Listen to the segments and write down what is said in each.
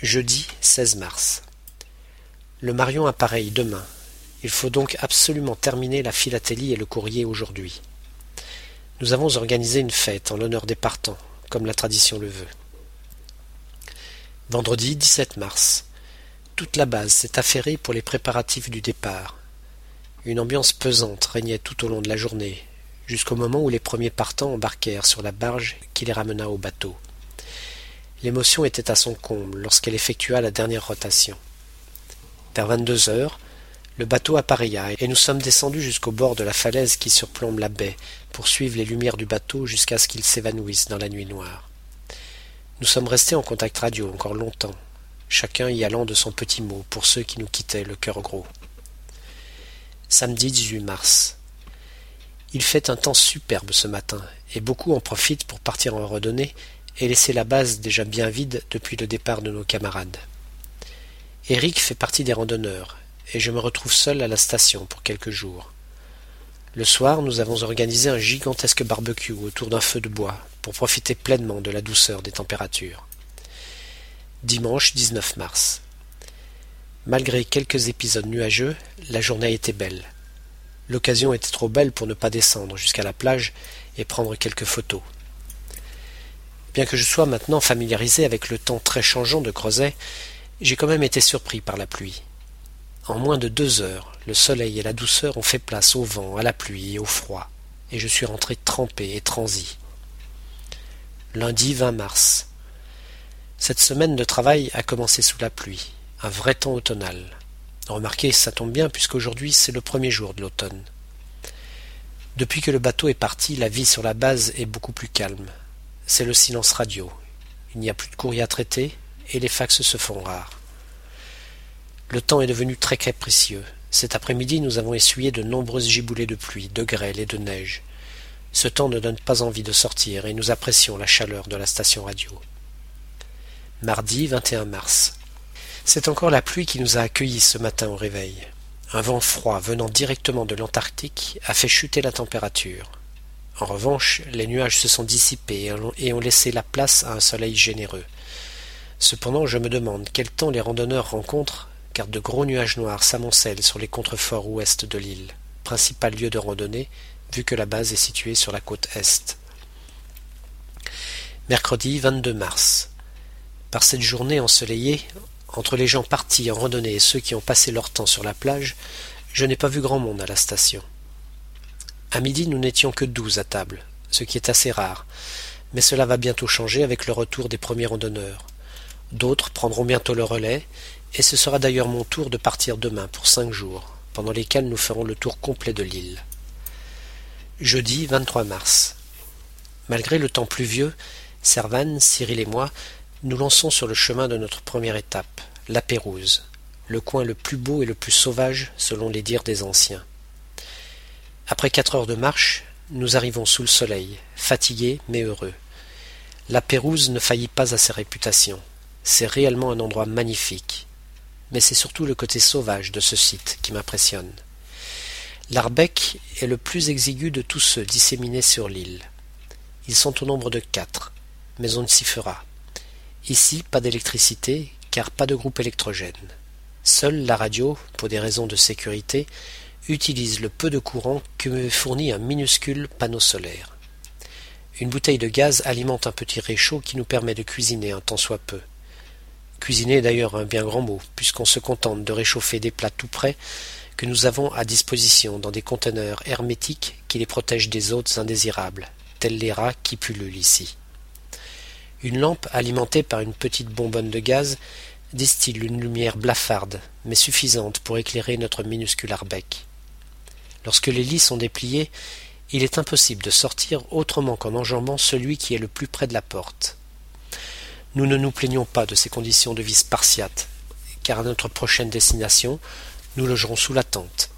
Jeudi 16 mars. Le Marion appareille demain. Il faut donc absolument terminer la philatélie et le courrier aujourd'hui. Nous avons organisé une fête en l'honneur des partants, comme la tradition le veut. Vendredi 17 mars. Toute la base s'est affairée pour les préparatifs du départ. Une ambiance pesante régnait tout au long de la journée, jusqu'au moment où les premiers partants embarquèrent sur la barge qui les ramena au bateau. L'émotion était à son comble lorsqu'elle effectua la dernière rotation. Vers vingt-deux heures, le bateau appareilla et nous sommes descendus jusqu'au bord de la falaise qui surplombe la baie pour suivre les lumières du bateau jusqu'à ce qu'il s'évanouisse dans la nuit noire. Nous sommes restés en contact radio encore longtemps, chacun y allant de son petit mot pour ceux qui nous quittaient le cœur gros. Samedi 18 mars. Il fait un temps superbe ce matin, et beaucoup en profitent pour partir en randonnée et laisser la base déjà bien vide depuis le départ de nos camarades. Eric fait partie des randonneurs, et je me retrouve seul à la station pour quelques jours. Le soir, nous avons organisé un gigantesque barbecue autour d'un feu de bois pour profiter pleinement de la douceur des températures. Dimanche 19 mars. Malgré quelques épisodes nuageux, la journée était belle. L'occasion était trop belle pour ne pas descendre jusqu'à la plage et prendre quelques photos. Bien que je sois maintenant familiarisé avec le temps très changeant de Crozet, j'ai quand même été surpris par la pluie. En moins de deux heures, le soleil et la douceur ont fait place au vent, à la pluie et au froid, et je suis rentré trempé et transi. Lundi 20 mars. Cette semaine de travail a commencé sous la pluie, un vrai temps automnal. Remarquez, ça tombe bien puisqu'aujourd'hui c'est le premier jour de l'automne. Depuis que le bateau est parti, la vie sur la base est beaucoup plus calme c'est le silence radio. Il n'y a plus de courrier à traiter et les fax se font rares. Le temps est devenu très capricieux. Cet après-midi, nous avons essuyé de nombreuses giboulées de pluie, de grêle et de neige. Ce temps ne donne pas envie de sortir et nous apprécions la chaleur de la station radio. Mardi 21 mars. C'est encore la pluie qui nous a accueillis ce matin au réveil. Un vent froid venant directement de l'Antarctique a fait chuter la température. En revanche, les nuages se sont dissipés et ont laissé la place à un soleil généreux. Cependant, je me demande quel temps les randonneurs rencontrent, car de gros nuages noirs s'amoncellent sur les contreforts ouest de l'île, principal lieu de randonnée, vu que la base est située sur la côte est. Mercredi 22 mars. Par cette journée ensoleillée, entre les gens partis en randonnée et ceux qui ont passé leur temps sur la plage, je n'ai pas vu grand monde à la station. À midi, nous n'étions que douze à table, ce qui est assez rare, mais cela va bientôt changer avec le retour des premiers randonneurs. D'autres prendront bientôt le relais, et ce sera d'ailleurs mon tour de partir demain pour cinq jours, pendant lesquels nous ferons le tour complet de l'île. Jeudi 23 mars. Malgré le temps pluvieux, Servan, Cyril et moi, nous lançons sur le chemin de notre première étape, la Pérouse, le coin le plus beau et le plus sauvage selon les dires des anciens. Après quatre heures de marche, nous arrivons sous le soleil, fatigués mais heureux. La Pérouse ne faillit pas à ses réputations. C'est réellement un endroit magnifique. Mais c'est surtout le côté sauvage de ce site qui m'impressionne. L'Arbec est le plus exigu de tous ceux disséminés sur l'île. Ils sont au nombre de quatre, mais on ne s'y fera. Ici, pas d'électricité, car pas de groupe électrogène. Seule la radio, pour des raisons de sécurité, utilise le peu de courant que me fournit un minuscule panneau solaire. Une bouteille de gaz alimente un petit réchaud qui nous permet de cuisiner un tant soit peu. Cuisiner est d'ailleurs un bien grand mot, puisqu'on se contente de réchauffer des plats tout prêts que nous avons à disposition dans des conteneurs hermétiques qui les protègent des hôtes indésirables, tels les rats qui pullulent ici. Une lampe alimentée par une petite bonbonne de gaz distille une lumière blafarde, mais suffisante pour éclairer notre minuscule arbec. Lorsque les lits sont dépliés, il est impossible de sortir autrement qu'en enjambant celui qui est le plus près de la porte. Nous ne nous plaignons pas de ces conditions de vie spartiates, car à notre prochaine destination, nous logerons sous la tente.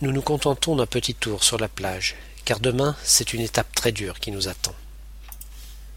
Nous nous contentons d'un petit tour sur la plage, car demain c'est une étape très dure qui nous attend.